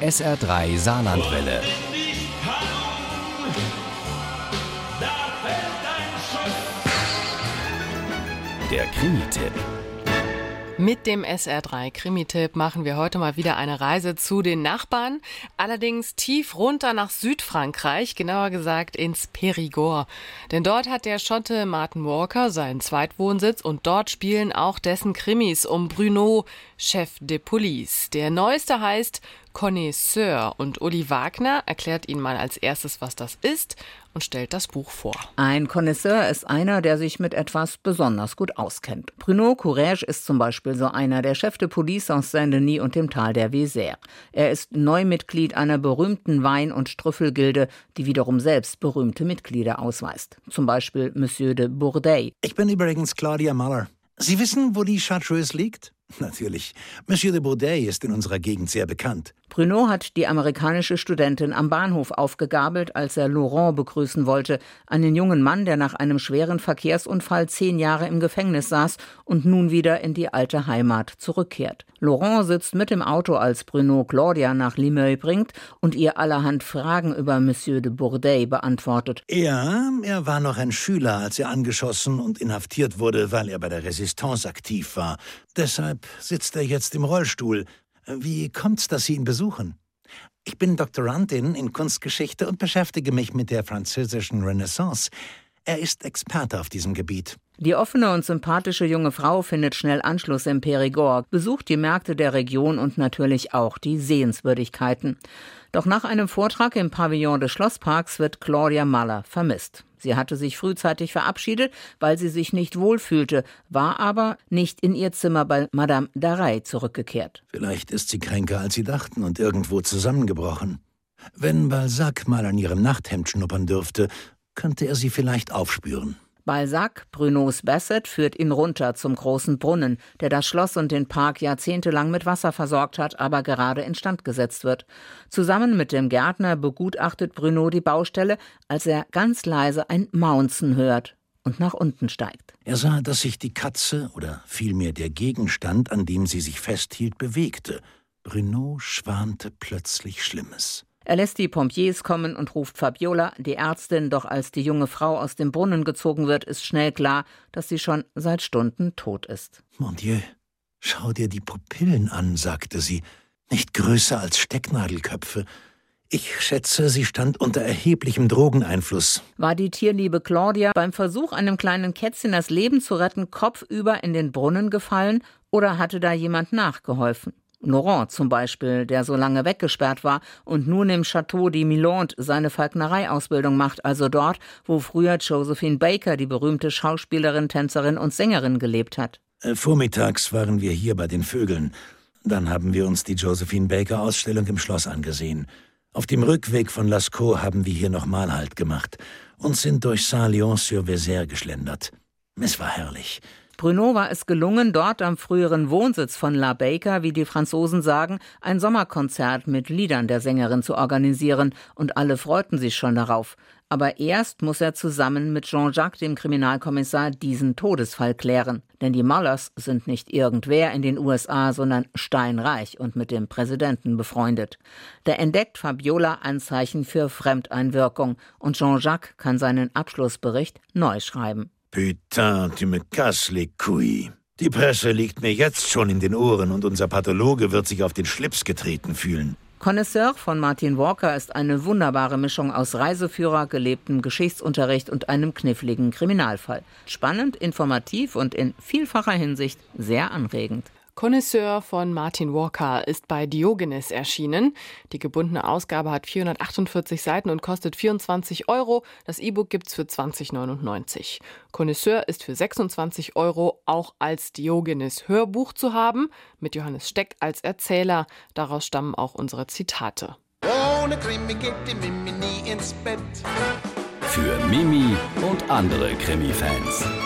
SR3 Saarlandwelle. Der Krimi-Tipp. Mit dem SR3 Krimi-Tipp machen wir heute mal wieder eine Reise zu den Nachbarn, allerdings tief runter nach Südfrankreich, genauer gesagt ins Périgord. Denn dort hat der Schotte Martin Walker seinen Zweitwohnsitz und dort spielen auch dessen Krimis um Bruno, Chef de Police. Der neueste heißt Connoisseur und Uli Wagner erklärt Ihnen mal als erstes, was das ist und stellt das Buch vor. Ein Connoisseur ist einer, der sich mit etwas besonders gut auskennt. Bruno Courage ist zum Beispiel so einer, der Chef de Police aus Saint-Denis und dem Tal der Vézère. Er ist Neumitglied einer berühmten Wein- und Strüffelgilde, die wiederum selbst berühmte Mitglieder ausweist. Zum Beispiel Monsieur de Bourdeille. Ich bin übrigens Claudia Muller. Sie wissen, wo die Chartreuse liegt? Natürlich. Monsieur de Bourdeille ist in unserer Gegend sehr bekannt. Bruno hat die amerikanische Studentin am Bahnhof aufgegabelt, als er Laurent begrüßen wollte, einen jungen Mann, der nach einem schweren Verkehrsunfall zehn Jahre im Gefängnis saß und nun wieder in die alte Heimat zurückkehrt. Laurent sitzt mit im Auto, als Bruno Claudia nach Limeuil bringt und ihr allerhand Fragen über Monsieur de Bourdeille beantwortet. Ja, er war noch ein Schüler, als er angeschossen und inhaftiert wurde, weil er bei der Resistance aktiv war. Deshalb sitzt er jetzt im Rollstuhl. Wie kommt's, dass Sie ihn besuchen? Ich bin Doktorandin in Kunstgeschichte und beschäftige mich mit der französischen Renaissance. Er ist Experte auf diesem Gebiet. Die offene und sympathische junge Frau findet schnell Anschluss im Périgord, besucht die Märkte der Region und natürlich auch die Sehenswürdigkeiten. Doch nach einem Vortrag im Pavillon des Schlossparks wird Claudia Maller vermisst. Sie hatte sich frühzeitig verabschiedet, weil sie sich nicht wohlfühlte, war aber nicht in ihr Zimmer bei Madame Darey zurückgekehrt. Vielleicht ist sie kränker, als sie dachten und irgendwo zusammengebrochen. Wenn Balzac mal an ihrem Nachthemd schnuppern dürfte, könnte er sie vielleicht aufspüren. Balzac, Brunos Bassett, führt ihn runter zum großen Brunnen, der das Schloss und den Park jahrzehntelang mit Wasser versorgt hat, aber gerade instand gesetzt wird. Zusammen mit dem Gärtner begutachtet Bruno die Baustelle, als er ganz leise ein Maunzen hört und nach unten steigt. Er sah, dass sich die Katze oder vielmehr der Gegenstand, an dem sie sich festhielt, bewegte. Bruno schwante plötzlich Schlimmes. Er lässt die Pompiers kommen und ruft Fabiola, die Ärztin, doch als die junge Frau aus dem Brunnen gezogen wird, ist schnell klar, dass sie schon seit Stunden tot ist. Mon Dieu, schau dir die Pupillen an, sagte sie, nicht größer als Stecknadelköpfe. Ich schätze, sie stand unter erheblichem Drogeneinfluss. War die tierliebe Claudia beim Versuch, einem kleinen Kätzchen das Leben zu retten, kopfüber in den Brunnen gefallen oder hatte da jemand nachgeholfen? Laurent zum Beispiel, der so lange weggesperrt war und nun im Château de Milande seine Falknereiausbildung macht, also dort, wo früher Josephine Baker, die berühmte Schauspielerin, Tänzerin und Sängerin, gelebt hat. Äh, vormittags waren wir hier bei den Vögeln. Dann haben wir uns die Josephine Baker Ausstellung im Schloss angesehen. Auf dem Rückweg von Lascaux haben wir hier nochmal Halt gemacht und sind durch Saint-Léon-sur-Vézère geschlendert. Es war herrlich. Bruno war es gelungen, dort am früheren Wohnsitz von La Baker, wie die Franzosen sagen, ein Sommerkonzert mit Liedern der Sängerin zu organisieren, und alle freuten sich schon darauf. Aber erst muss er zusammen mit Jean-Jacques, dem Kriminalkommissar, diesen Todesfall klären. Denn die Mullers sind nicht irgendwer in den USA, sondern steinreich und mit dem Präsidenten befreundet. Da entdeckt Fabiola Anzeichen für Fremdeinwirkung und Jean-Jacques kann seinen Abschlussbericht neu schreiben. Putain, tu me casses les couilles. Die Presse liegt mir jetzt schon in den Ohren und unser Pathologe wird sich auf den Schlips getreten fühlen. Connoisseur von Martin Walker ist eine wunderbare Mischung aus Reiseführer, gelebtem Geschichtsunterricht und einem kniffligen Kriminalfall. Spannend, informativ und in vielfacher Hinsicht sehr anregend. Connoisseur von Martin Walker ist bei Diogenes erschienen. Die gebundene Ausgabe hat 448 Seiten und kostet 24 Euro. Das E-Book gibt's für 20,99. Connoisseur ist für 26 Euro auch als Diogenes Hörbuch zu haben, mit Johannes Steck als Erzähler. Daraus stammen auch unsere Zitate. Ohne Krimi geht die Mimi nie ins Bett. Für Mimi und andere Krimi-Fans.